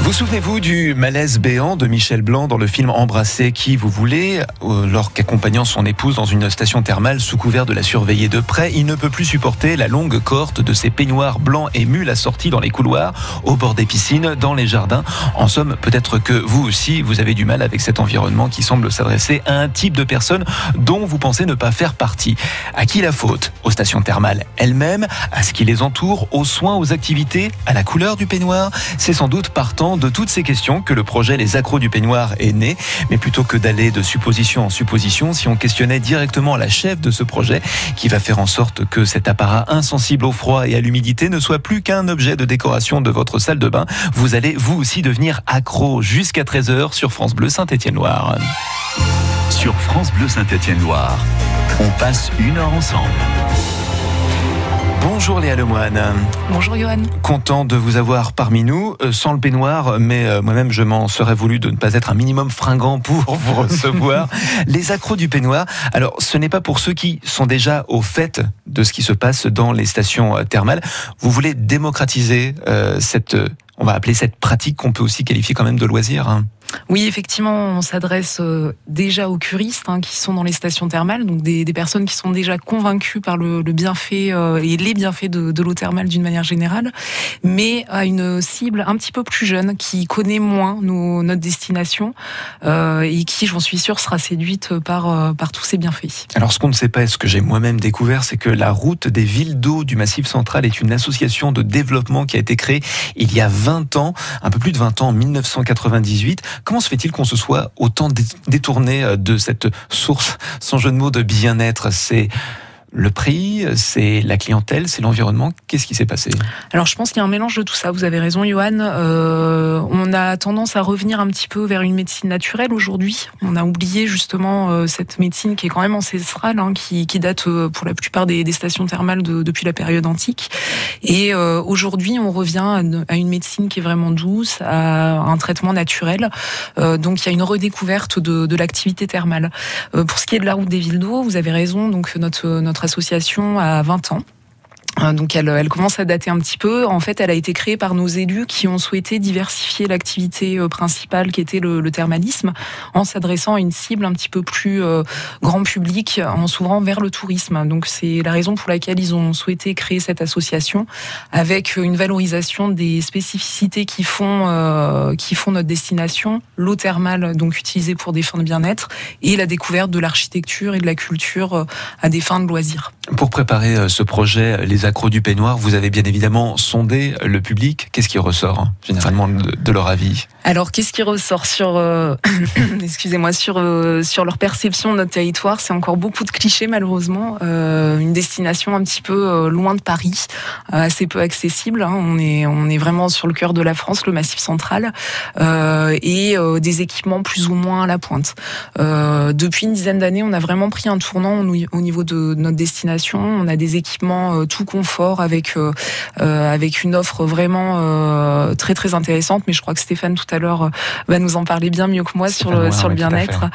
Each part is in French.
Vous souvenez-vous du malaise béant de Michel Blanc dans le film Embrasser qui vous voulez euh, Lorsqu'accompagnant son épouse dans une station thermale sous couvert de la surveiller de près, il ne peut plus supporter la longue cohorte de ses peignoirs blancs et mules assortis dans les couloirs, au bord des piscines, dans les jardins. En somme, peut-être que vous aussi, vous avez du mal avec cet environnement qui semble s'adresser à un type de personne dont vous pensez ne pas faire partie. À qui la faute? Aux stations thermales elles-mêmes, à ce qui les entoure, aux soins, aux activités, à la couleur du peignoir? C'est sans doute partant de toutes ces questions que le projet Les Accros du Peignoir est né. Mais plutôt que d'aller de supposition en supposition, si on questionnait directement la chef de ce projet, qui va faire en sorte que cet apparat insensible au froid et à l'humidité ne soit plus qu'un objet de décoration de votre salle de bain, vous allez vous aussi devenir accro jusqu'à 13h sur France Bleu Saint-Étienne-Loire. Sur France Bleu Saint-Étienne-Loire, on passe une heure ensemble. Bonjour Léa Lemoine. Bonjour Johan. Content de vous avoir parmi nous, euh, sans le peignoir, mais euh, moi-même je m'en serais voulu de ne pas être un minimum fringant pour vous recevoir. les accros du peignoir, alors ce n'est pas pour ceux qui sont déjà au fait de ce qui se passe dans les stations euh, thermales. Vous voulez démocratiser cette, on va appeler cette pratique qu'on peut aussi qualifier quand même de loisir. Hein. Oui, effectivement, on s'adresse euh, déjà aux curistes hein, qui sont dans les stations thermales, donc des, personnes qui sont déjà convaincues par le, bienfait euh, et les bienfaits de, l'eau thermale d'une manière générale, mais à une cible un petit peu plus jeune qui connaît moins notre destination euh, et qui, j'en suis sûre, sera séduite par, par tous ces bienfaits. Alors, ce qu'on ne sait pas, et ce que j'ai moi-même découvert, c'est que la route des villes d'eau du Massif central est une association de développement qui a été créée il y a 20 ans, un peu plus de 20 ans, en 1998 Comment se fait-il qu'on se soit autant détourné euh, de cette source, sans jeu de mots, de bien-être? Le prix, c'est la clientèle, c'est l'environnement. Qu'est-ce qui s'est passé? Alors je pense qu'il y a un mélange de tout ça. Vous avez raison, Johan. Euh, on a tendance à revenir un petit peu vers une médecine naturelle aujourd'hui. On a oublié justement euh, cette médecine qui est quand même ancestrale, hein, qui, date euh, pour la plupart des, stations thermales depuis la période antique. Et aujourd'hui, on revient à une médecine qui est vraiment douce, à un traitement naturel. donc il y a une redécouverte de, de l'activité thermale. pour ce qui est de la route des villes d'eau, vous avez raison. Donc notre notre association a 20 ans. Euh, donc elle, commence à dater un petit peu. En fait, elle a été créée par nos élus qui ont souhaité diversifier l'activité euh, principale qui était le, thermalisme en s'adressant à une cible un petit peu plus euh, grand public, en s'ouvrant vers le tourisme. Donc c'est la raison pour laquelle ils ont souhaité créer cette association avec une valorisation des spécificités qui font qui font notre destination, l'eau thermale donc utilisée pour des fins de bien-être et la découverte de l'architecture et de la culture à des fins de loisirs. Pour préparer ce projet, les accros du peignoir, vous avez bien évidemment sondé le public. Qu'est-ce qui ressort généralement de, leur avis? Alors, qu'est-ce qui ressort sur, euh, excusez-moi, sur euh, sur leur perception de notre territoire? C'est encore beaucoup de clichés malheureusement. Euh, une destination un petit peu loin de Paris, assez peu accessible. Hein. On est on est vraiment sur le cœur de la France, le Massif central, et des équipements plus ou moins à la pointe. depuis une dizaine d'années, on a vraiment pris un tournant au niveau de notre destination. On a des équipements tout confort avec euh, euh, avec une offre vraiment euh, très très intéressante. Mais je crois que Stéphane tout à l'heure va nous en parler bien mieux que moi sur le, sur le bien-être.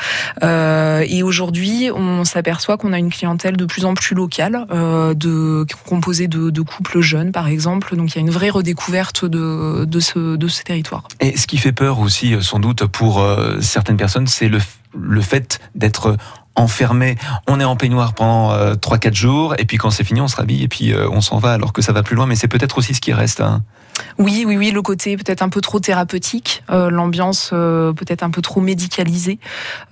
et aujourd'hui, on s'aperçoit qu'on a une clientèle de plus en plus locale, de composée de, de, couples jeunes par exemple. Donc il y a une vraie redécouverte de de ce de ce territoire. Et ce qui fait peur aussi, sans doute pour certaines personnes, c'est le le fait d'être enfermé, on est en peignoir pendant euh, 3-4 jours, et puis quand c'est fini, on se rhabille, et puis euh, on s'en va, alors que ça va plus loin, mais c'est peut-être aussi ce qui reste. Hein. Oui, oui, oui, le côté peut-être un peu trop thérapeutique, euh, l'ambiance euh, peut-être un peu trop médicalisée.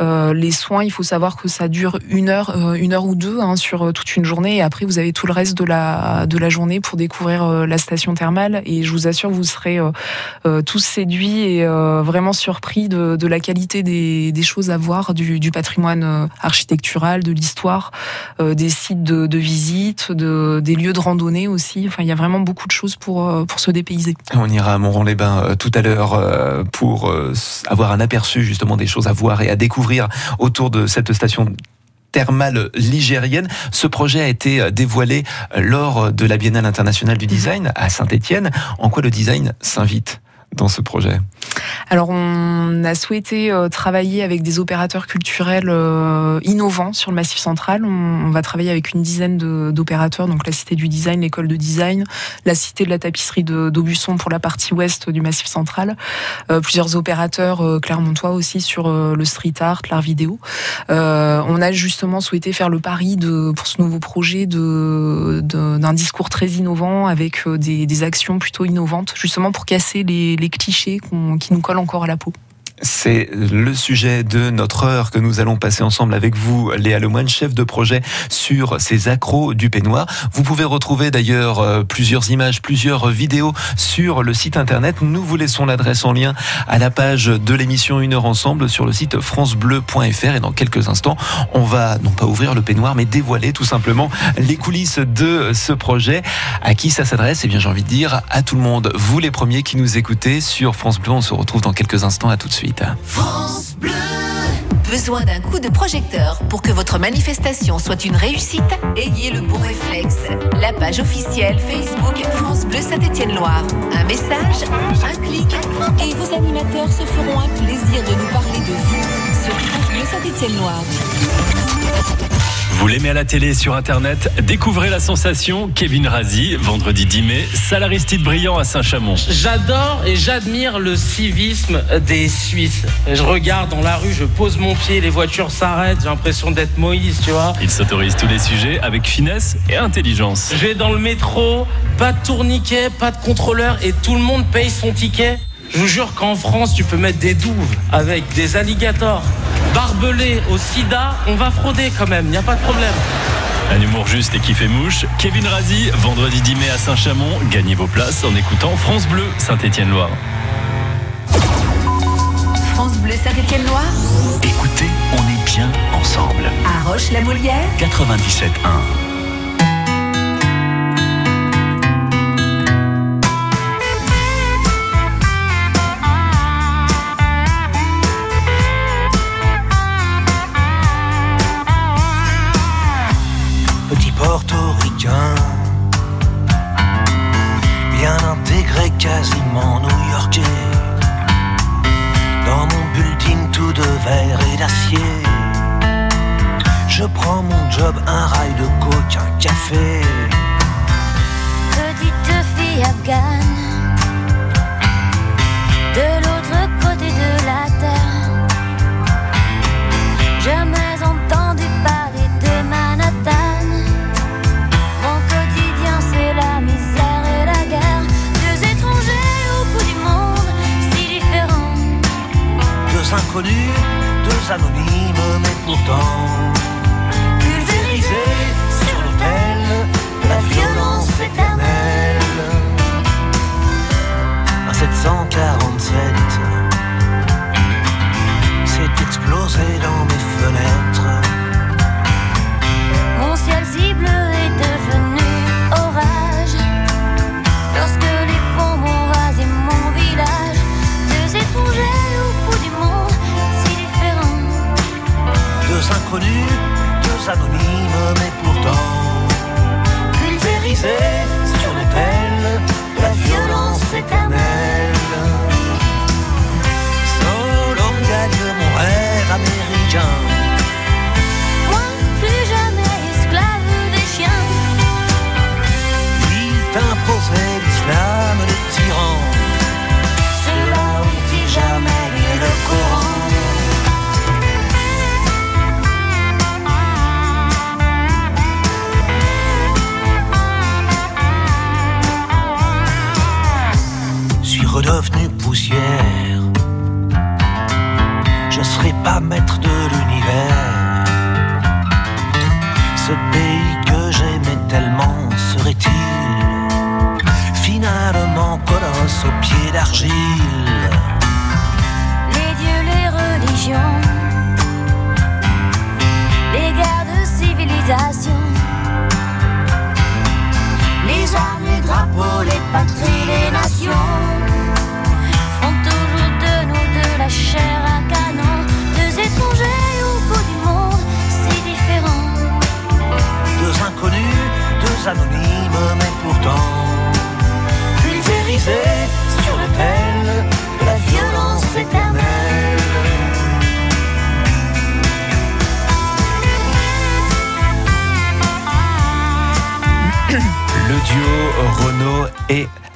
Euh, les soins, il faut savoir que ça dure une heure, une heure ou deux hein, sur toute une journée, et après vous avez tout le reste de la de la journée pour découvrir la station thermale. Et je vous assure, vous serez tous séduits et vraiment surpris de, la qualité des, des, choses à voir, du, du patrimoine architectural, de l'histoire, des sites de, visite, de, des lieux de randonnée aussi. Enfin, il y a vraiment beaucoup de choses pour pour se dépayser. On ira à Montron-les-Bains euh, tout à l'heure euh, pour euh, avoir un aperçu justement des choses à voir et à découvrir autour de cette station thermale ligérienne. Ce projet a été dévoilé lors de la Biennale internationale du design à Saint-Étienne. En quoi le design s'invite dans ce projet? Alors, on a souhaité euh, travailler avec des opérateurs culturels euh, innovants sur le Massif Central. On, va travailler avec une dizaine d'opérateurs, donc la Cité du Design, l'école de design, la Cité de la tapisserie d'Aubusson pour la partie ouest du Massif Central, euh, plusieurs opérateurs clermontois aussi sur le street art, l'art vidéo. on a justement souhaité faire le pari pour ce nouveau projet d'un discours très innovant avec des, actions plutôt innovantes, justement pour casser les, les clichés qui nous collent encore à la peau. C'est le sujet de notre heure que nous allons passer ensemble avec vous, Léa Lemoine, chef de projet sur ces accros du peignoir. Vous pouvez retrouver d'ailleurs euh, plusieurs images, plusieurs vidéos sur le site internet. Nous vous laissons l'adresse en lien à la page de l'émission Une heure ensemble sur le site francebleu.fr et dans quelques instants, on va non pas ouvrir le peignoir mais dévoiler tout simplement les coulisses de ce projet. À qui ça s'adresse? Eh bien, j'ai envie de dire à tout le monde. Vous les premiers qui nous écoutez sur France Bleu, on se retrouve dans quelques instants. À tout de suite. France Bleu. Besoin d'un coup de projecteur pour que votre manifestation soit une réussite? Ayez le bon réflexe. La page officielle Facebook France Bleu Saint-Étienne-Loire. Un message, un clic, et vos animateurs se feront un plaisir de nous parler de vous sur France. Vous l'aimez à la télé et sur Internet Découvrez la sensation Kevin Razi, vendredi 10 mai, salaristide brillant à Saint-Chamond. J'adore et j'admire le civisme des Suisses. Je regarde dans la rue, je pose mon pied, les voitures s'arrêtent, j'ai l'impression d'être Moïse, tu vois. Il s'autorise tous les sujets avec finesse et intelligence. Je vais dans le métro, pas de tourniquet, pas de contrôleur et tout le monde paye son ticket. Je vous jure qu'en France, tu peux mettre des douves avec des alligators barbelés au sida. On va frauder quand même, il n'y a pas de problème. Un humour juste et qui fait mouche. Kevin Razi, vendredi 10 mai à Saint-Chamond. Gagnez vos places en écoutant France Bleu, Saint-Étienne-Loire. France Bleu, Saint-Étienne-Loire. Écoutez, on est bien ensemble. À Roche-la-Molière. 97.1. bien intégré, quasiment new-yorkais. Dans mon building tout de verre et d'acier. Je prends mon job, un rail de coke, un café. Petite fille afghane, de l'autre inconnus, deux anonymes, mais pourtant pulvérisés sur l'autel la violence éternelle. Un 747 s'est explosé dans mes fenêtres. Mon ciel cible deux anonymes, mais pourtant pulvérisés sur l'autel la violence éternelle. Solo gagne mon rêve américain.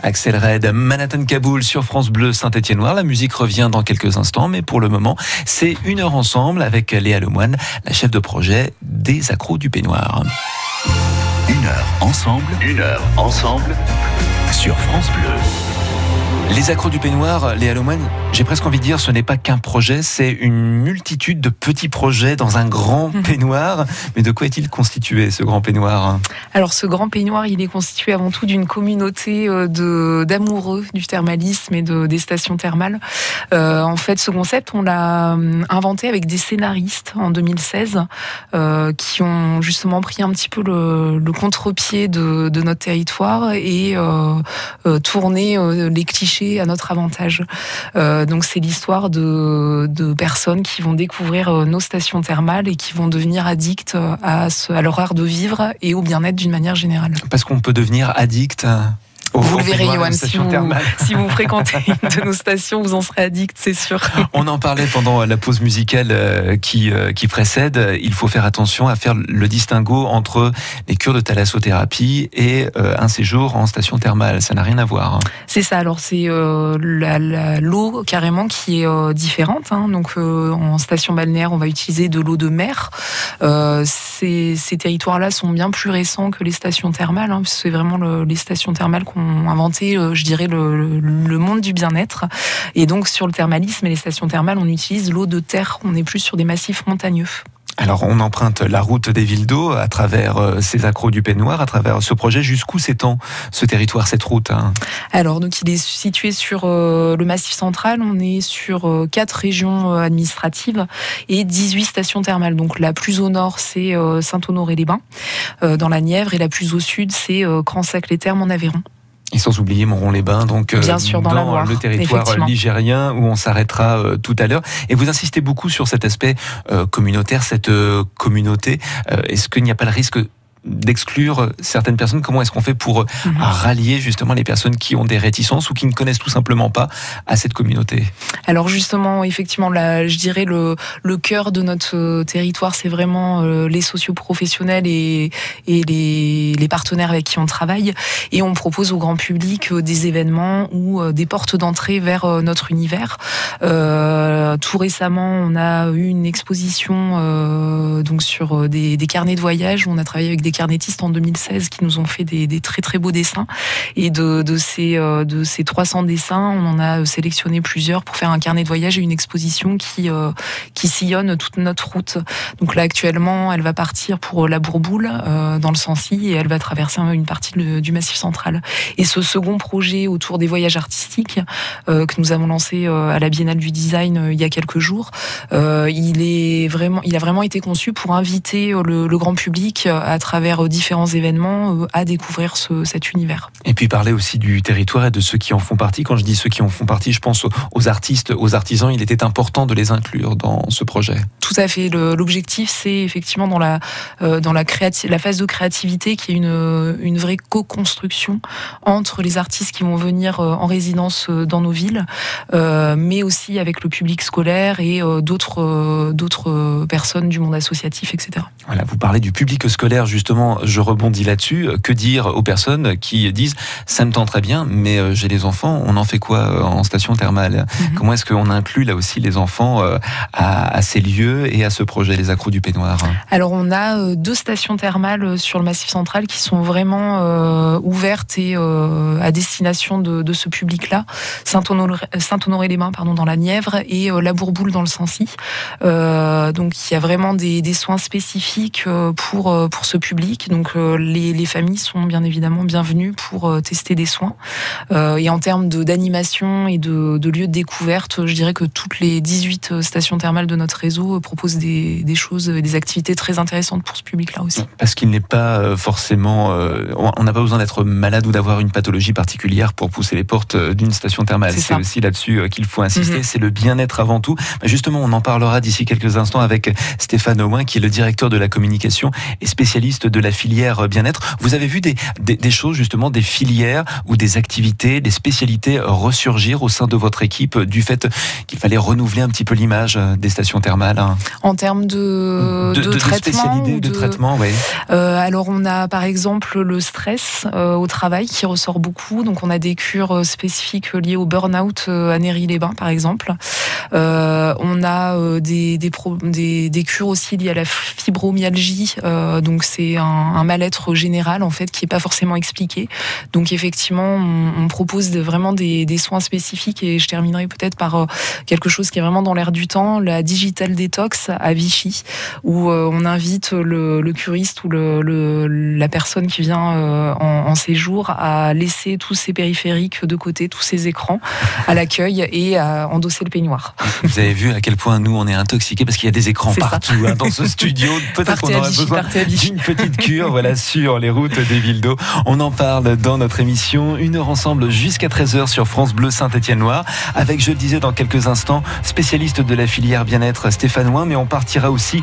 Axel Red, Manhattan Kaboul sur France Bleu Saint-Étienne Noir. La musique revient dans quelques instants, mais pour le moment, c'est une heure ensemble avec Léa Lemoine, la chef de projet des accros du peignoir. Une heure ensemble, une heure ensemble sur France Bleu. Les accros du peignoir, Léa Lemoine, j'ai presque envie de dire, ce n'est pas qu'un projet, c'est une multitude de petits projets dans un grand Mhm. peignoir. Mais de quoi est-il constitué, ce grand peignoir? Alors ce grand peignoir, il est constitué avant tout d'une communauté euh, de d'amoureux du thermalisme et de, des stations thermales. Euh, en fait, ce concept, on l'a hum, inventé avec des scénaristes en 2016 euh, qui ont justement pris un petit peu le, le contre-pied de, de notre territoire et euh, euh, tourné euh, les clichés à notre avantage. Euh, donc c'est l'histoire de, personnes qui vont découvrir euh, nos stations thermales et qui vont devenir addictes euh, à, à leur art de vivre et au bien-être d'une manière générale. Parce qu'on peut devenir addict au vous au le verrez, Johan, si vous, thermales. si vous fréquentez une de nos stations, vous en serez addict, c'est sûr. On en parlait pendant la pause musicale euh, qui, euh, qui précède. Il faut faire attention à faire le distinguo entre les cures de thalassothérapie et euh, un séjour en station thermale. Ça n'a rien à voir. hein. C'est ça, alors c'est euh, l'eau carrément qui est euh, différente. hein. Donc euh, en station balnéaire, on va utiliser de l'eau de mer. Euh, ces, ces territoires-là sont bien plus récents que les stations thermales. Hein, c'est vraiment le- les stations thermales qu'ont inventé, euh, je dirais, le, le- le monde du bien-être. Et donc sur le thermalisme et les stations thermales, on utilise l'eau de terre. On est plus sur des massifs montagneux. Alors on emprunte la route des villes d'eau à travers euh, ces accros du peignoir, à travers ce projet. Jusqu'où s'étend ce territoire, cette route hein? Alors, donc, il est situé sur euh, le Massif central. On est sur euh, quatre régions euh, administratives et 18 stations thermales. Donc, la plus au nord, c'est Saint-Honoré-les-Bains, dans la Nièvre, et la plus au sud, c'est Cransac-les-Thermes, en Aveyron. Et sans oublier Moron-les-Bains, donc euh, Bien sûr, dans Loire, le territoire effectivement. ligérien où on s'arrêtera euh, tout à l'heure. Et vous insistez beaucoup sur cet aspect euh, communautaire, cette euh, communauté. Euh, Est-ce qu'il n'y a pas le risque d'exclure certaines personnes Comment est-ce qu'on fait pour euh, Mhm. rallier justement les personnes qui ont des réticences ou qui ne connaissent tout simplement pas à cette communauté? Alors justement, effectivement, là, je dirais le, le cœur de notre euh, territoire, c'est vraiment euh, les socioprofessionnels et, et les, les partenaires avec qui on travaille. Et on propose au grand public euh, des événements ou euh, des portes d'entrée vers euh, notre univers. Euh, tout récemment, on a eu une exposition euh, donc sur euh, des, des carnets de voyage. On a travaillé avec des carnétistes en 2016 qui nous ont fait des, des très très beaux dessins. Et de, ces, euh, de ces 300 dessins, on en a sélectionné plusieurs pour faire un carnet de voyage et une exposition qui, euh, qui sillonne toute notre route. Donc là, actuellement, elle va partir pour la Bourboule, euh, dans le Sancy, et elle va traverser une partie du Massif central. Et ce second projet autour des voyages artistiques, euh, que nous avons lancé euh, à la Biennale du Design euh, il y a quelques jours, euh, il, est vraiment, il a vraiment été conçu pour inviter euh, le, le grand public, euh, à travers euh, différents événements, euh, à découvrir ce, cet univers. Et puis parler aussi du territoire et de ceux qui en font partie. Quand je dis ceux qui en font partie, je pense aux- artistes, aux artisans. Il était important de les inclure dans ce projet. Tout à fait. L'objectif, c'est effectivement dans la euh, dans la, phase de créativité qui est une une vraie co-construction entre les artistes qui vont venir en résidence dans nos villes, euh, mais aussi avec le public scolaire et euh, d'autres d'autres personnes du monde associatif, etc. Voilà, vous parlez du public scolaire, justement, je rebondis là-dessus. Que dire aux personnes qui disent ça me tend très bien, mais euh, j'ai les enfants, on en fait quoi euh, en station thermale? Mhm. Comment est-ce qu'on inclut là aussi les enfants euh, à, à ces lieux et à ce projet, les accros du peignoir? Alors on a euh, deux stations thermales euh, sur le Massif central qui sont vraiment euh, ouvertes et euh, à destination de, de ce public-là. Saint-Honoré- Saint-Honoré-les-Bains, pardon, dans la Nièvre et euh, la Bourboule dans le Sancy. Euh, donc il y a vraiment des, des soins spécifiques euh, pour euh, pour ce public. Donc euh, les, les familles sont bien évidemment bienvenues pour euh, tester des soins. Euh, et en termes d'animation et de, de lieux de découverte, je dirais que toutes les 18 stations thermales de notre réseau proposent des, des choses, et des activités très intéressantes pour ce public-là aussi. Parce qu'il n'est pas forcément. on n'a pas besoin d'être malade ou d'avoir une pathologie particulière pour pousser les portes d'une station thermale. C'est aussi là-dessus qu'il faut insister. Mhm. C'est le bien-être avant tout. Bah, Justement, on en parlera d'ici quelques instants avec Stéphane Aouin, qui est le directeur de la communication et spécialiste de la filière bien-être. Vous avez vu des, des, choses, justement, des filières ou des activités, des spécialités ressurgir au sein de votre équipe du fait qu'il fallait renouveler un petit peu l'image des stations thermales hein En termes de, de, de, traitement de, traitement, oui. alors, on a par exemple le stress au travail qui ressort beaucoup. Donc, on a des cures spécifiques liées au burn-out à Néry-les-Bains, par exemple. on a des, des, des, cures aussi liées à la fibromyalgie. donc, c'est un, un mal-être général, en fait, qui n'est pas forcément expliqué. Donc, effectivement, on, propose vraiment des, des, soins spécifiques et je terminerai peut-être par quelque chose qui est vraiment dans l'air du temps, la digital detox à Vichy, où on invite le, le curiste ou le, le, la personne qui vient en, en, séjour à laisser tous ses périphériques de côté, tous ses écrans à l'accueil et à endosser le peignoir. Vous avez vu à quel point nous on est intoxiqués parce qu'il y a des écrans partout hein, dans ce studio. Peut-être qu'on aurait besoin d'une petite cure voilà, sur les routes des villes d'eau. On en parle dans notre émission. Une heure ensemble jusqu'à 13h sur France Bleu Saint-Étienne-Loire. Avec, je le disais dans quelques instants, spécialiste de la filière bien-être Stéphane mais on partira aussi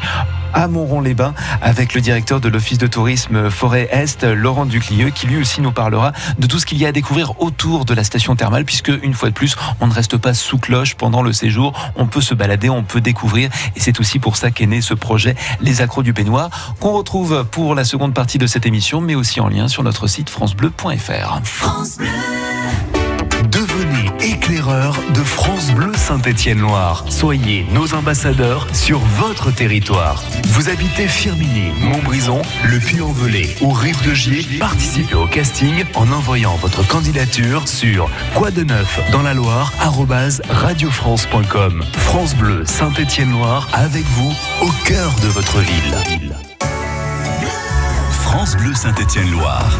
à Montron-les-Bains avec le directeur de l'Office de tourisme Forêt Est, Laurent Duclieux, qui lui aussi nous parlera de tout ce qu'il y a à découvrir autour de la station thermale, puisque une fois de plus, on ne reste pas sous cloche pendant le séjour. On peut se balader, on peut découvrir, et c'est aussi pour ça qu'est né ce projet Les Accros du Peignoir, qu'on retrouve pour la seconde partie de cette émission, mais aussi en lien sur notre site francebleu.fr. France Bleu. Devenez éclaireur de France Bleu Saint-Étienne-Loire. Soyez nos ambassadeurs sur votre territoire. Vous habitez Firminy, Montbrison, Le Puy-en-Velay ou Rive de Gier. Participez au casting en envoyant votre candidature sur quoi de neuf dans la Loire radiofrance.com. France Bleu Saint-Étienne-Loire avec vous au cœur de votre ville. France Bleu Saint-Étienne-Loire.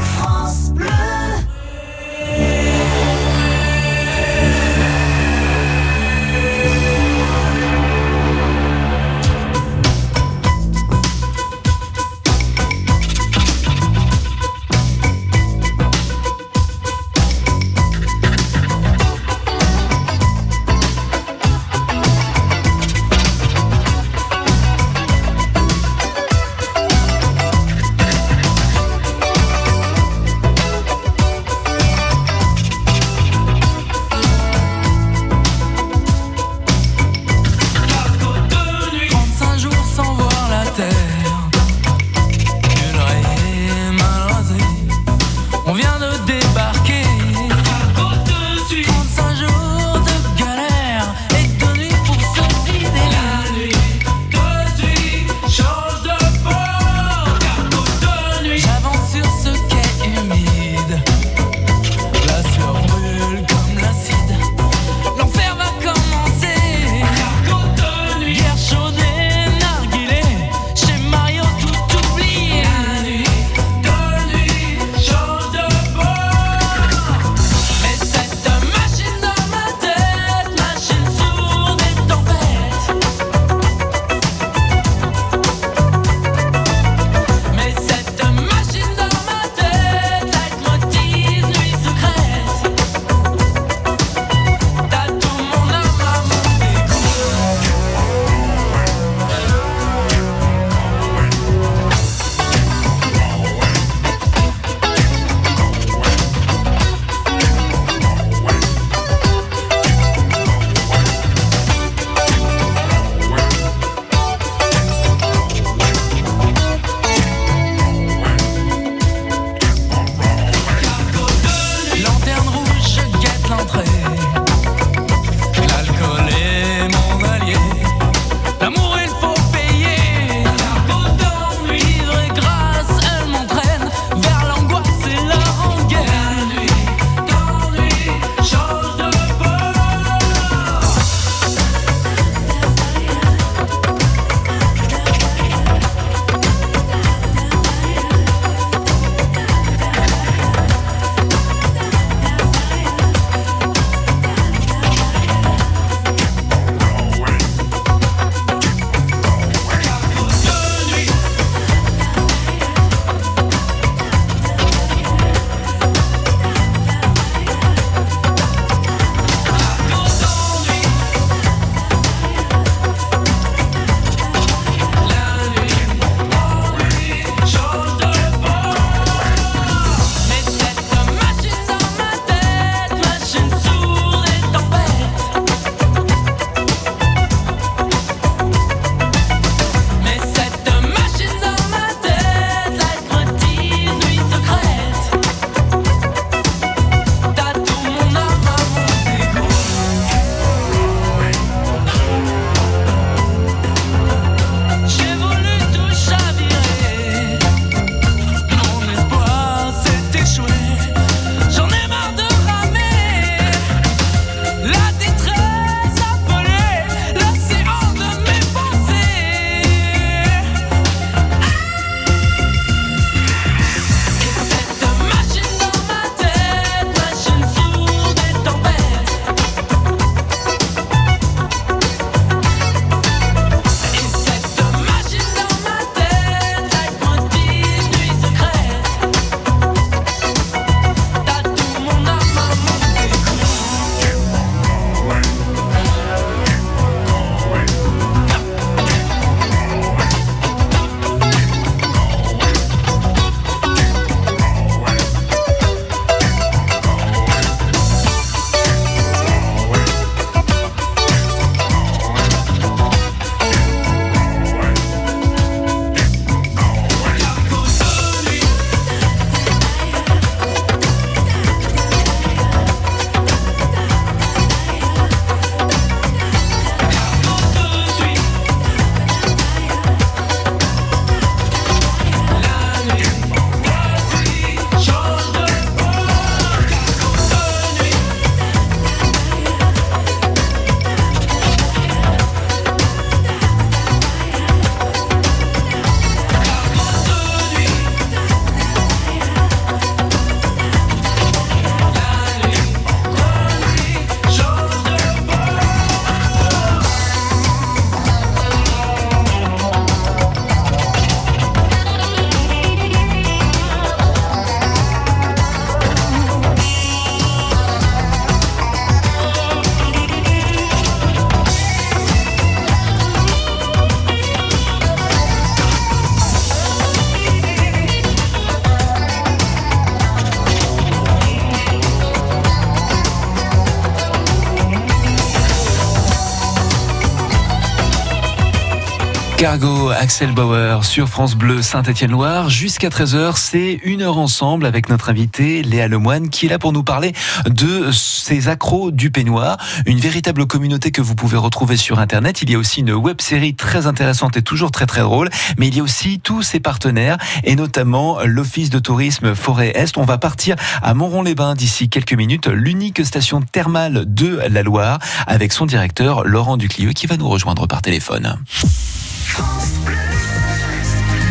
Axel Bauer sur France Bleu Saint-Étienne-Loire. Jusqu'à 13h, c'est une heure ensemble avec notre invité Léa Lemoine qui est là pour nous parler de ces accros du peignoir. Une véritable communauté que vous pouvez retrouver sur Internet. Il y a aussi une web série très intéressante et toujours très très drôle. Mais il y a aussi tous ses partenaires et notamment l'Office de tourisme Forêt Est. On va partir à Montron-les-Bains d'ici quelques minutes, l'unique station thermale de la Loire avec son directeur Laurent Duclieux qui va nous rejoindre par téléphone.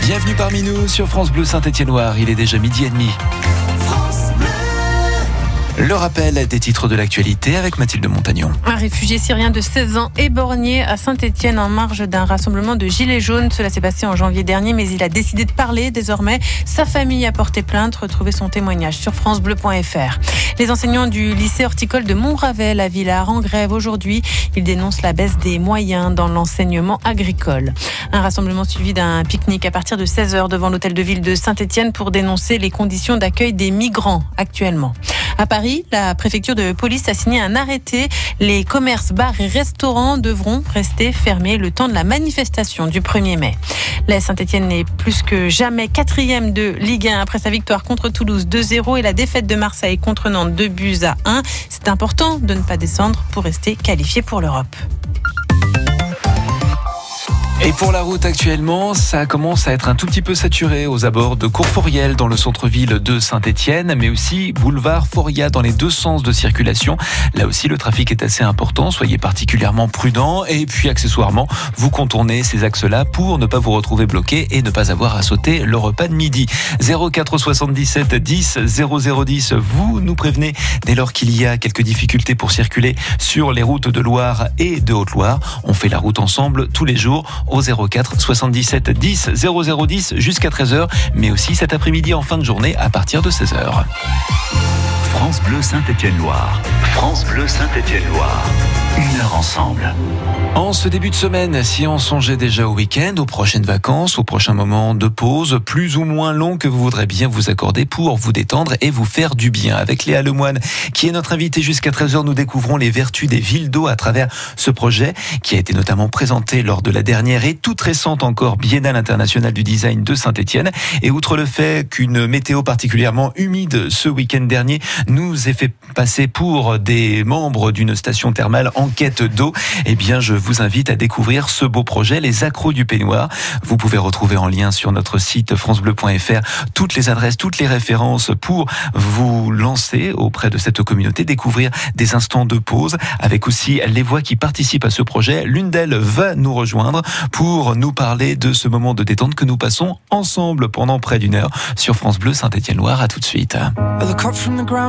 Bienvenue parmi nous sur France Bleu Saint-Étienne-Loire. Il est déjà midi et demi. Le rappel des titres de l'actualité avec Mathilde Montagnon. Un réfugié syrien de 16 ans éborgné à Saint-Étienne en marge d'un rassemblement de gilets jaunes. Cela s'est passé en janvier dernier, mais il a décidé de parler désormais. Sa famille a porté plainte. Retrouvez son témoignage sur francebleu.fr. Les enseignants du lycée horticole de Montravel à Villars en grève aujourd'hui. Ils dénoncent la baisse des moyens dans l'enseignement agricole. Un rassemblement suivi d'un pique-nique à partir de 16h devant l'hôtel de ville de Saint-Étienne pour dénoncer les conditions d'accueil des migrants actuellement. À Paris, la préfecture de police a signé un arrêté. Les commerces, bars et restaurants devront rester fermés le temps de la manifestation du 1er mai. La Saint-Etienne est plus que jamais quatrième de Ligue 1 après sa victoire contre Toulouse 2-0 et la défaite de Marseille contre Nantes 2 buts à 1. C'est important de ne pas descendre pour rester qualifié pour l'Europe. Et pour la route actuellement, ça commence à être un tout petit peu saturé aux abords de Courforiel dans le centre-ville de Saint-Étienne, mais aussi boulevard Foria dans les deux sens de circulation. Là aussi, le trafic est assez important. Soyez particulièrement prudents. Et puis, accessoirement, vous contournez ces axes-là pour ne pas vous retrouver bloqué et ne pas avoir à sauter le repas de midi. 04 77 10 0010. Vous nous prévenez dès lors qu'il y a quelques difficultés pour circuler sur les routes de Loire et de Haute-Loire. On fait la route ensemble tous les jours au 04 77 10 0010 jusqu'à 13h, mais aussi cet après-midi en fin de journée à partir de 16h. France Bleu Saint-Étienne-Loire. France Bleu Saint-Étienne-Loire. Une heure ensemble. En ce début de semaine, si on songeait déjà au week-end, aux prochaines vacances, aux prochains moments de pause, plus ou moins longs que vous voudrez bien vous accorder pour vous détendre et vous faire du bien. Avec Léa Lemoine, qui est notre invitée jusqu'à 13h, nous découvrons les vertus des villes d'eau à travers ce projet, qui a été notamment présenté lors de la dernière et toute récente encore Biennale internationale du design de Saint-Étienne. Et outre le fait qu'une météo particulièrement humide ce week-end dernier nous ait fait passer pour des membres d'une station thermale en quête d'eau, eh bien, je vous invite à découvrir ce beau projet, les accros du peignoir. Vous pouvez retrouver en lien sur notre site francebleu.fr toutes les adresses, toutes les références pour vous lancer auprès de cette communauté, découvrir des instants de pause avec aussi les voix qui participent à ce projet. L'une d'elles va nous rejoindre pour nous parler de ce moment de détente que nous passons ensemble pendant près d'une heure sur France Bleu Saint-Étienne-Loire. À tout de suite.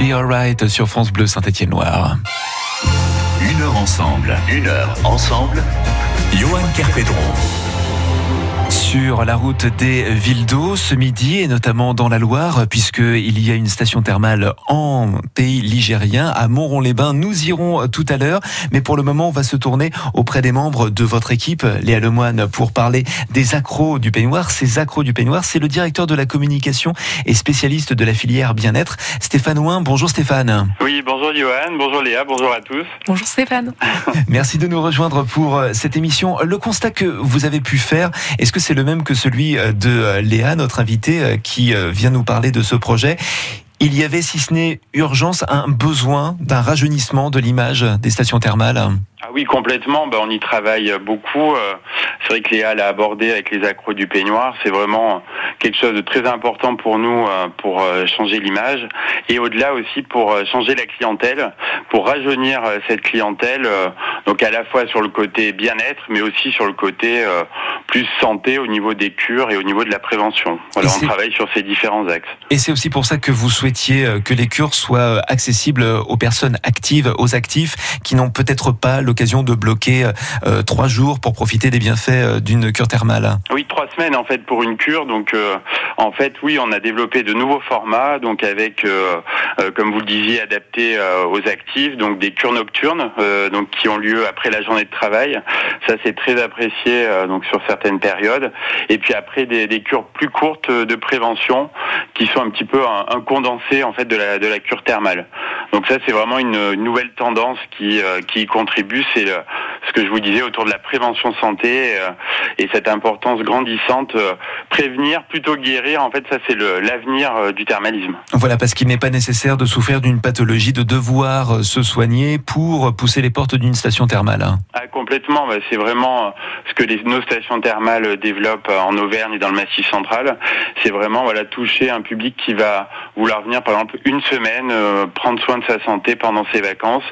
Be Alright sur France Bleu Saint-Étienne-Loire. Une heure ensemble, une heure ensemble. Johan Kerpedron. Sur la route des villes d'eau ce midi et notamment dans la Loire puisqu'il y a une station thermale en pays ligérien à Montron-les-Bains. Nous irons tout à l'heure mais pour le moment on va se tourner auprès des membres de votre équipe Léa Lemoine pour parler des accros du peignoir. Ces accros du peignoir c'est le directeur de la communication et spécialiste de la filière bien-être Stéphane Ouin. Bonjour Stéphane. Oui, bonjour Johan, bonjour Léa, bonjour à tous. Bonjour Stéphane. Merci de nous rejoindre pour euh, cette émission. Le constat que vous avez pu faire, est-ce que c'est le même que celui euh, de euh, Léa, notre invitée, euh, qui vient nous parler de ce projet il y avait, si ce n'est urgence, un besoin d'un rajeunissement de l'image des stations thermales. Ah oui, complètement. Ben, on y travaille beaucoup. Euh, C'est vrai que Léa l'a abordé avec les accros du peignoir. C'est vraiment quelque chose de très important pour nous euh, pour euh, changer l'image et au-delà aussi pour changer la clientèle, pour rajeunir cette clientèle. Donc à la fois sur le côté bien-être, mais aussi sur le côté plus santé au niveau des cures et au niveau de la prévention. Voilà, on travaille sur ces différents axes. Et c'est aussi pour ça que vous souhaitiez que les cures soient accessibles aux personnes actives, aux actifs, qui n'ont peut-être pas l'occasion de bloquer euh, euh, trois jours pour profiter des bienfaits euh, d'une cure thermale. Oui, trois semaines en fait pour une cure. Donc en fait, oui, on a développé de nouveaux formats, donc avec, comme vous le disiez, adaptés aux actifs, donc des cures nocturnes, donc qui ont lieu après la journée de travail. Ça, c'est très apprécié donc sur certaines périodes. Et puis après des, cures plus courtes de prévention, qui sont un petit peu un, condensé en fait de la de la cure thermale. Donc ça, c'est vraiment une, une nouvelle tendance qui qui y C'est le- ce que je vous disais autour de la prévention santé euh, et cette importance grandissante. euh, prévenir plutôt que guérir, en fait, ça c'est l'avenir euh, du thermalisme. Voilà, parce qu'il n'est pas nécessaire de souffrir d'une pathologie, de devoir euh, se soigner pour pousser les portes d'une station thermale. hein. Ah, complètement, bah, c'est vraiment euh, ce que les, nos stations thermales euh, développent euh, en Auvergne et dans le Massif central. C'est vraiment voilà toucher un public qui va vouloir venir par exemple une semaine, euh, prendre soin de sa santé pendant ses vacances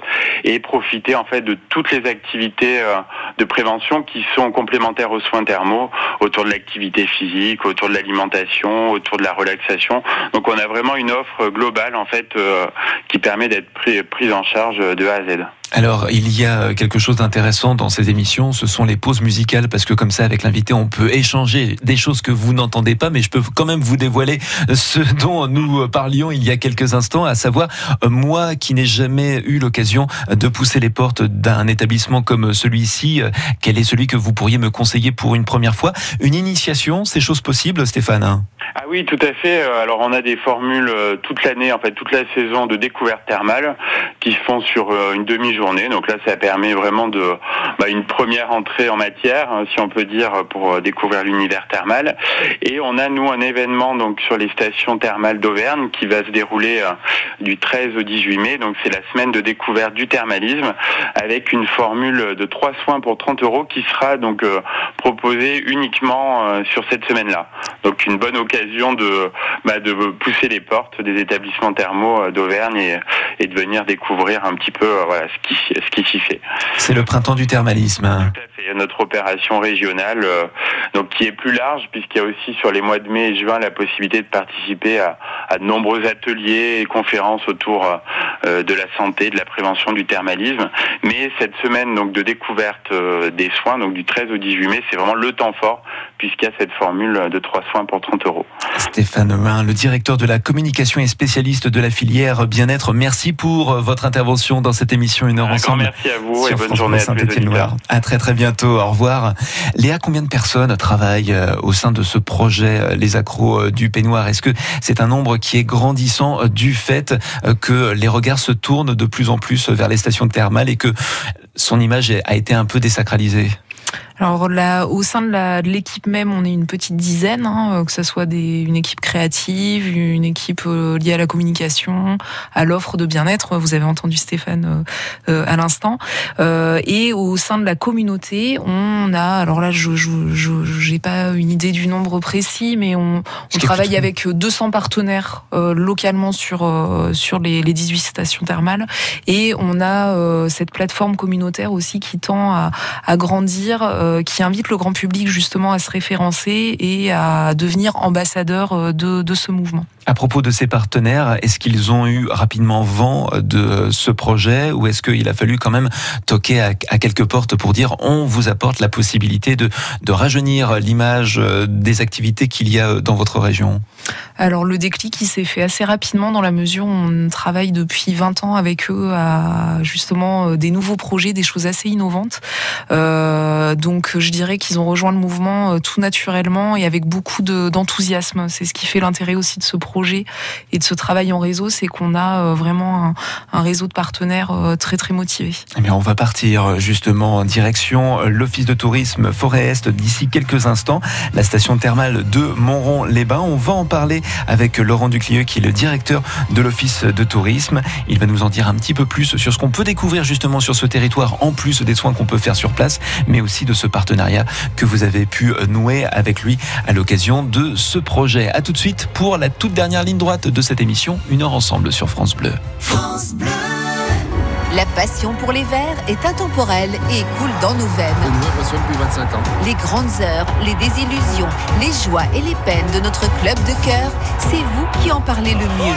et profiter en fait de toutes les activités euh, de prévention qui sont complémentaires aux soins thermaux, autour de l'activité physique, autour de l'alimentation, autour de la relaxation. Donc on a vraiment une offre globale en fait euh, qui permet d'être pris- prise en charge de A à Z. Alors, il y a euh, quelque chose d'intéressant dans ces émissions, ce sont les pauses musicales, parce que comme ça, avec l'invité, on peut échanger des choses que vous n'entendez pas, mais je peux quand même vous dévoiler ce dont nous parlions il y a quelques instants, à savoir, euh, moi qui n'ai jamais eu l'occasion de pousser les portes d'un établissement comme celui-ci, euh, quel est celui que vous pourriez me conseiller pour une première fois? Une initiation, c'est chose possible, Stéphane? Ah oui, tout à fait. Euh, Alors on a des formules euh, toute l'année, en fait toute la saison de découverte thermale qui se font sur euh, une demi-journée. Donc là, ça permet vraiment de bah, une première entrée en matière, hein, si on peut dire, pour euh, découvrir l'univers thermal. Et on a nous un événement sur les stations thermales d'Auvergne qui va se dérouler euh, du 13 au 18 mai. Donc c'est la semaine de découverte du thermalisme avec une formule de trois soins pour 30 euros qui sera donc euh, proposée uniquement sur cette semaine-là. Donc une bonne occasion de, bah, de pousser les portes des établissements thermaux euh, d'Auvergne et, et de venir découvrir un petit peu euh, voilà, ce qui, ce qui s'y fait. C'est le printemps du thermalisme. hein. Tout à fait. Notre opération régionale, euh, donc qui est plus large puisqu'il y a aussi sur les mois de mai et juin la possibilité de participer à, à de nombreux ateliers et conférences autour euh, de la santé, de la prévention du thermalisme. Mais cette semaine donc de découverte euh, des soins, donc du 13 au 18 mai, c'est vraiment le temps fort puisqu'il y a cette formule de trois soins pour 30 euros. Stéphane Huin, le directeur de la communication et spécialiste de la filière bien-être. Merci pour euh, votre intervention dans cette émission Une heure Un grand ensemble. merci à vous et bonne France journée à tous. À très très bientôt. Au revoir. Léa, combien de personnes travaillent euh, au sein de ce projet euh, Les Accros du Peignoir? Est-ce que c'est un nombre qui est grandissant du fait que les regards se tournent de plus en plus vers les stations thermales et que son image a été un peu désacralisée? Alors là, au sein de l'équipe même, on est une petite dizaine, hein, euh, que ce soit des, une équipe créative, une équipe euh, liée à la communication, à l'offre de bien-être. Vous avez entendu Stéphane euh, euh, à l'instant. Euh, et au sein de la communauté, on a, alors là, je je- je- j'ai pas une idée du nombre précis, mais on, on travaille avec 200 partenaires euh, localement sur euh, sur les, les 18 stations thermales, et on a euh, cette plateforme communautaire aussi qui tend à, à grandir, euh, qui invite le grand public justement à se référencer et à devenir ambassadeur euh, de, ce mouvement. À propos de ces partenaires, est-ce qu'ils ont eu rapidement vent de ce projet ou est-ce qu'il a fallu quand même toquer à, quelques portes pour dire on vous apporte la possibilité de, de rajeunir l'image euh, des activités qu'il y a dans votre région Alors le déclic il s'est fait assez rapidement dans la mesure où on travaille depuis 20 ans avec eux à justement euh, des nouveaux projets, des choses assez innovantes. Euh, donc je dirais qu'ils ont rejoint le mouvement euh, tout naturellement et avec beaucoup de- d'enthousiasme. C'est ce qui fait l'intérêt aussi de ce projet et de ce travail en réseau, c'est qu'on a vraiment un, réseau de partenaires très très motivés. Eh on va partir justement en direction l'Office de tourisme Forêt-Est d'ici quelques instants, la station thermale de Montrond-les-Bains. On va parler avec Laurent Duclieux, qui est le directeur de l'Office de tourisme. Il va nous en dire un petit peu plus sur ce qu'on peut découvrir justement sur ce territoire, en plus des soins qu'on peut faire sur place, mais aussi de ce partenariat que vous avez pu nouer avec lui à l'occasion de ce projet. À tout de suite pour la toute dernière ligne droite de cette émission, une heure ensemble sur France Bleu. France Bleu. La passion pour les verts est intemporelle et coule dans nos veines. depuis 25 ans. Les grandes heures, les désillusions, les joies et les peines de notre club de cœur, c'est vous qui en parlez le mieux.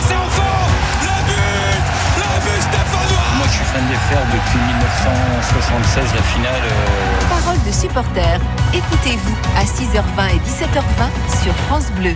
Moi, je suis fan des Fers depuis 1976, la finale. euh, Parole de supporters, écoutez-vous à 6h20 et 17h20 sur France Bleu.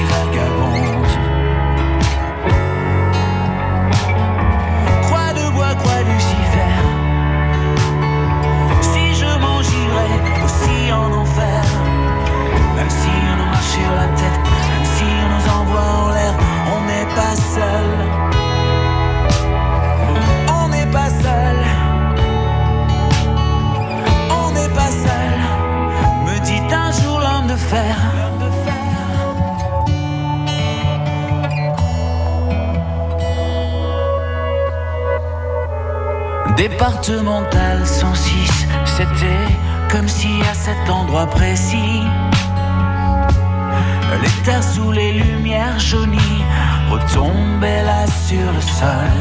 retomber là sur le sol.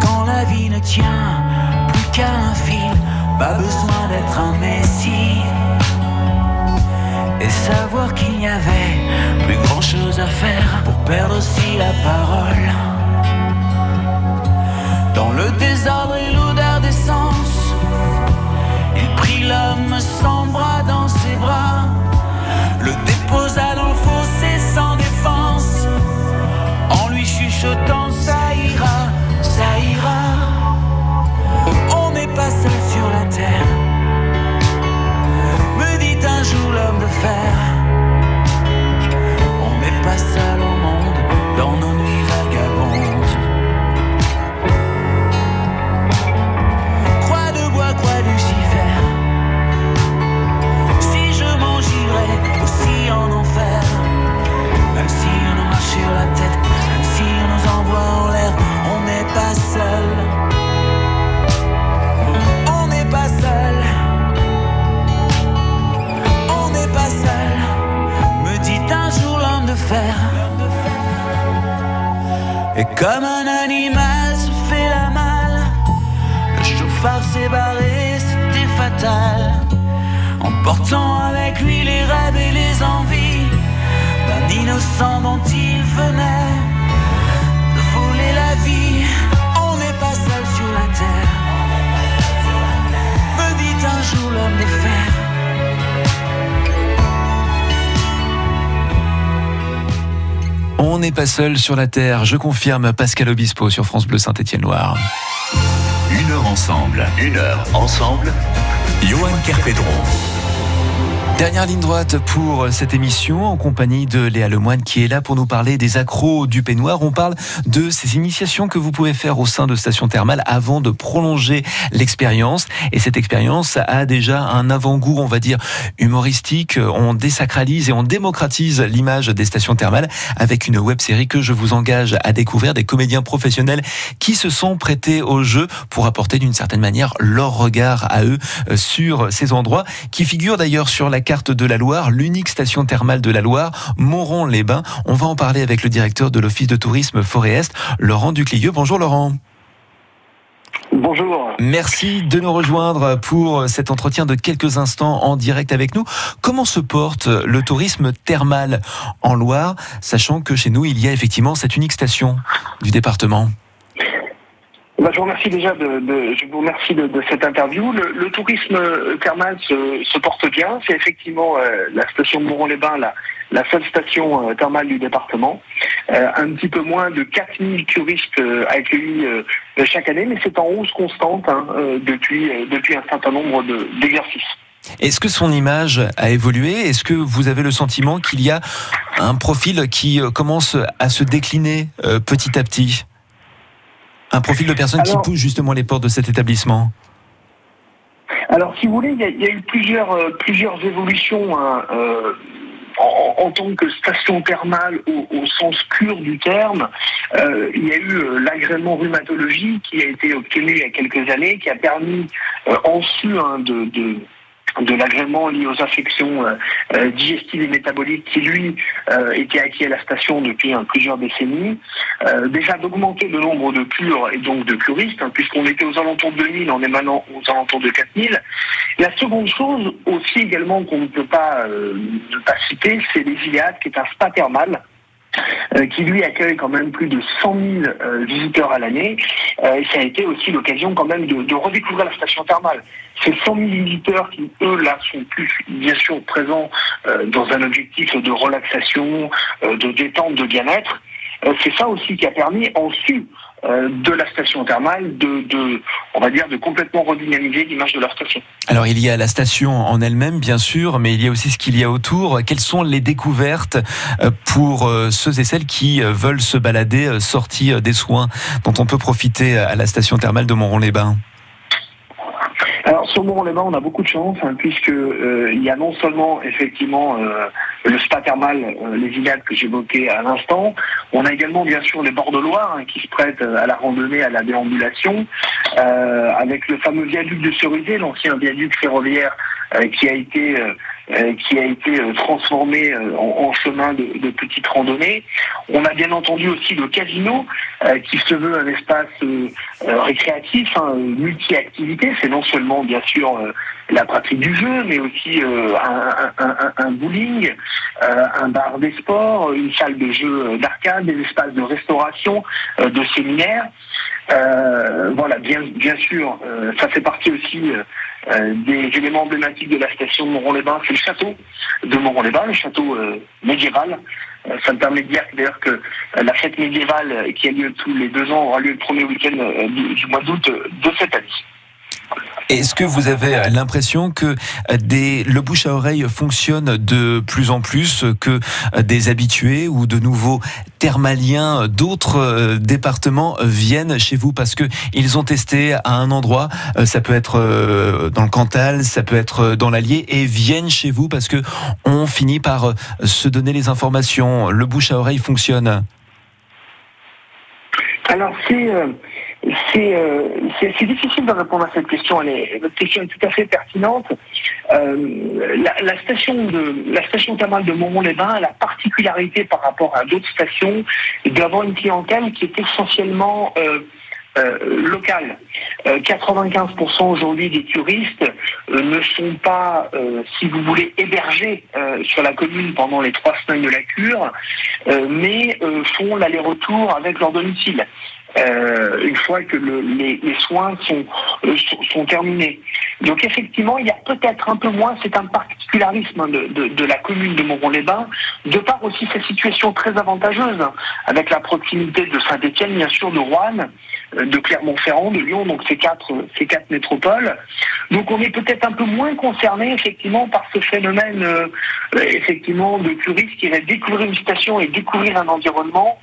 Quand la vie ne tient plus qu'à un fil, pas besoin d'être un messie. Et savoir qu'il n'y avait plus grand chose à faire pour perdre aussi la parole. Dans le désordre et l'odeur d'essence, il prit l'homme sans bras dans ses bras, le déposa dans le fossé sans chuchotant ça ira, ça ira. On n'est pas seul sur la terre, me dit un jour l'homme de fer. On n'est pas seul seul sur la Terre, je confirme Pascal Obispo sur France Bleu Saint-Étienne-Loire. Une heure ensemble, une heure ensemble. Johan Kerpedron. Dernière ligne droite pour cette émission en compagnie de Léa Lemoine qui est là pour nous parler des accros du peignoir. On parle de ces initiations que vous pouvez faire au sein de stations thermales avant de prolonger l'expérience. Et cette expérience a déjà un avant-goût, on va dire, humoristique. On désacralise et on démocratise l'image des stations thermales avec une web série que je vous engage à découvrir des comédiens professionnels qui se sont prêtés au jeu pour apporter d'une certaine manière leur regard à eux euh, sur ces endroits qui figurent d'ailleurs sur la carte de la Loire, l'unique station thermale de la Loire, Moron-les-Bains. On va en parler avec le directeur de l'Office de tourisme Forêt-Est, Laurent Duclieux. Bonjour Laurent. Bonjour. Merci de nous rejoindre pour cet entretien de quelques instants en direct avec nous. Comment se porte le tourisme thermal en Loire, sachant que chez nous, il y a effectivement cette unique station du département? Bah, je vous remercie déjà de, de- je vous remercie de, de cette interview. Le, le tourisme thermal se, se porte bien. C'est effectivement euh, la station de Moron-les-Bains, la, la seule station euh, thermale du département. Euh, un petit peu moins de 4000 touristes euh, accueillis euh, chaque année, mais c'est en hausse constante hein, euh, depuis, euh, depuis un certain nombre de- d'exercices. Est-ce que son image a évolué? Est-ce que vous avez le sentiment qu'il y a un profil qui euh, commence à se décliner euh, petit à petit? Un profil de personne Alors- qui pousse justement les portes de cet établissement Alors, si vous voulez, il y a, il y a eu plusieurs, euh, plusieurs évolutions hein, euh, en, en tant que station thermale au, au sens pur du terme. Euh, il y a eu l'agrément rhumatologie qui a été obtenu il y a quelques années, qui a permis, en su hein, de, de de l'agrément lié aux infections euh, euh, digestives et métaboliques qui, lui, euh, était acquis à la station depuis hein, plusieurs décennies. Euh, déjà d'augmenter le nombre de cures et donc de curistes, hein, puisqu'on était aux alentours de 2000, on est maintenant aux alentours de 4000. La seconde chose aussi également qu'on ne peut pas ne pas citer, c'est les Iliades, qui est un spa thermal. Euh, qui lui accueille quand même plus de 100 000 euh, visiteurs à l'année. Euh, et ça a été aussi l'occasion quand même de, redécouvrir la station thermale. Ces 100 000 visiteurs qui, eux, là, sont plus, bien sûr, présents euh, dans un objectif de relaxation, de détente, de bien-être. C'est ça aussi qui a permis, en su euh, de la station thermale, de, on va dire, de complètement redynamiser l'image de la station. Alors il y a la station en elle-même bien sûr, mais il y a aussi ce qu'il y a autour. Quelles sont les découvertes euh, pour euh, ceux et celles qui euh, veulent se balader euh, sortis euh, des soins dont on peut profiter à la station thermale de Montron-les-Bains Alors sur Moron-les-Bains, on a beaucoup de chance, hein, puisque euh, il y a non seulement effectivement euh, le spa thermal, euh, les Iliades que j'évoquais à l'instant, on a également bien sûr les bords hein, qui se prêtent à la randonnée, à la déambulation, avec le fameux viaduc de Cerisay, l'ancien viaduc ferroviaire qui a été qui a été euh, transformé euh, en, en chemin de, de petite randonnée. On a bien entendu aussi le casino euh, qui se veut un espace euh, euh, récréatif, hein, multi-activité. C'est non seulement bien sûr euh, la pratique du jeu, mais aussi euh, un, un- un- un bowling, euh, un bar des sports, une salle de jeu d'arcade, des espaces de restauration, euh, de séminaires. Euh, voilà, bien, sûr, euh, ça fait partie aussi euh, des éléments emblématiques de la station de Moron-les-Bains, c'est le château de Moron-les-Bains, le château médiéval. Ça me permet de dire d'ailleurs que la fête médiévale qui a lieu tous les deux ans aura lieu le premier week-end du, mois d'août de cette année. Est-ce que vous avez l'impression que euh, le bouche à oreille fonctionne de plus en plus, que euh, des habitués ou de nouveaux thermaliens d'autres euh, départements viennent chez vous parce que ils ont testé à un endroit, euh, ça peut être euh, dans le Cantal, ça peut être euh, dans l'Allier, et viennent chez vous parce que on finit par euh, se donner les informations. Le bouche à oreille fonctionne? Alors euh, c'est euh, difficile de répondre à cette question. Votre question est tout à fait pertinente. Euh, la, la station de la station thermale de Montmont-les-Bains a la particularité par rapport à d'autres stations d'avoir une clientèle qui est essentiellement euh, euh, locale. Euh, 95% aujourd'hui des touristes euh, ne sont pas, euh, si vous voulez, hébergés euh, sur la commune pendant les trois semaines de la cure, euh, mais font l'aller-retour avec leur domicile. Euh, une fois que le- les, les soins sont, euh, sont, sont terminés. Donc effectivement, il y a peut-être un peu moins, c'est un particularisme de, de- de la commune de Montron-les-Bains, de par aussi sa situation très avantageuse, avec la proximité de Saint-Étienne, bien sûr, de Rouen, de Clermont-Ferrand, de Lyon, donc ces quatre, métropoles. Donc on est peut-être un peu moins concerné effectivement par ce phénomène euh, euh, effectivement de touristes qui iraient découvrir une station et découvrir un environnement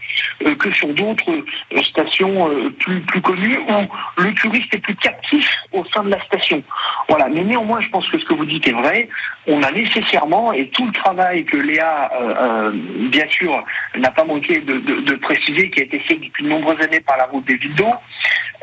euh, que sur d'autres euh, stations euh, plus, connues où le touriste est plus captif au sein de la station. Voilà, mais néanmoins je pense que ce que vous dites est vrai. On a nécessairement, et tout le travail que Léa, euh, euh, bien sûr, n'a pas manqué de, préciser, qui a été fait depuis de nombreuses années par la route des villes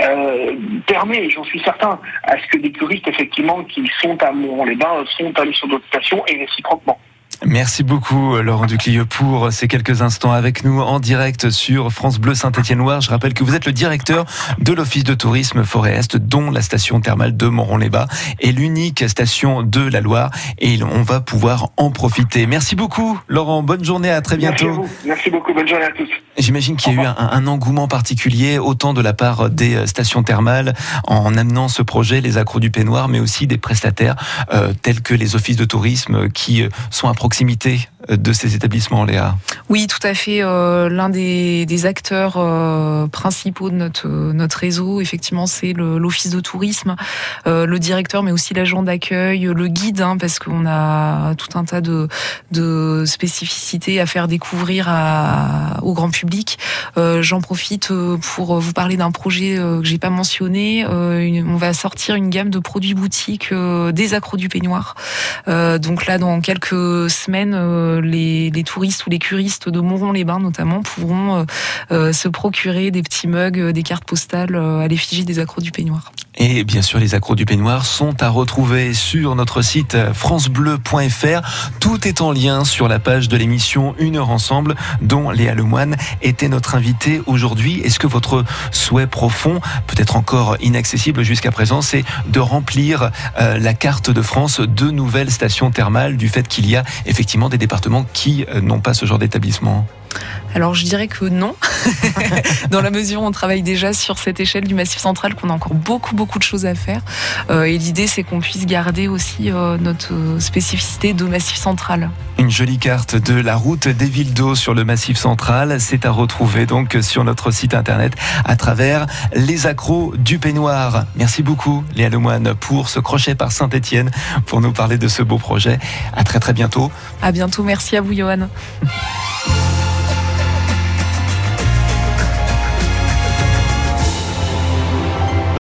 euh, permet, j'en suis certain, à ce que des touristes, effectivement, qui sont à Montron-les-Bains, sont allés sur d'autres et réciproquement. Merci beaucoup Laurent Duclieux pour ces quelques instants avec nous en direct sur France Bleu Saint-Étienne-Loire. Je rappelle que vous êtes le directeur de l'Office de tourisme Forêt Est, dont la station thermale de Moron-les-Bas est l'unique station de la Loire et on va pouvoir en profiter. Merci beaucoup Laurent, bonne journée, à très Merci à bientôt. vous. Merci beaucoup. Bonne journée à tous. J'imagine qu'il y a eu un, un engouement particulier, autant de la part des euh, stations thermales en amenant ce projet, les accros du peignoir, mais aussi des prestataires euh, tels que les offices de tourisme qui euh, sont à proximité de ces établissements, Léa. Oui, tout à fait. euh, L'un des, acteurs euh, principaux de notre, réseau, effectivement, c'est l'office de tourisme, euh, le directeur, mais aussi l'agent d'accueil, le guide, hein, parce qu'on a tout un tas de, spécificités à faire découvrir au grand public. J'en profite pour vous parler d'un projet que j'ai pas mentionné. On va sortir une gamme de produits boutiques des accros du peignoir. Donc là, dans quelques semaines, les, touristes ou les curistes de Moron-les-Bains notamment pourront euh, euh, se procurer des petits mugs, euh, des cartes postales à l'effigie des accros du peignoir. Et bien sûr, les accros du peignoir sont à retrouver sur notre site francebleu.fr. Tout est en lien sur la page de l'émission Une heure ensemble, dont Léa Lemoine était notre invitée aujourd'hui. Est-ce que votre souhait profond, peut-être encore inaccessible jusqu'à présent, c'est de remplir euh, la carte de France de nouvelles stations thermales du fait qu'il y a effectivement des départements qui euh, n'ont pas ce genre d'établissement? Alors je dirais que non, dans la mesure où on travaille déjà sur cette échelle du Massif Central, qu'on a encore beaucoup beaucoup de choses à faire. Euh, et l'idée c'est qu'on puisse garder aussi euh, notre euh, spécificité de Massif Central. Une jolie carte de la route des villes d'eau sur le massif central. C'est à retrouver donc sur notre site internet à travers les accros du peignoir. Merci beaucoup Léa Lemoine pour ce crochet par Saint-Étienne pour nous parler de ce beau projet. À très très bientôt. À bientôt, merci à vous Johan.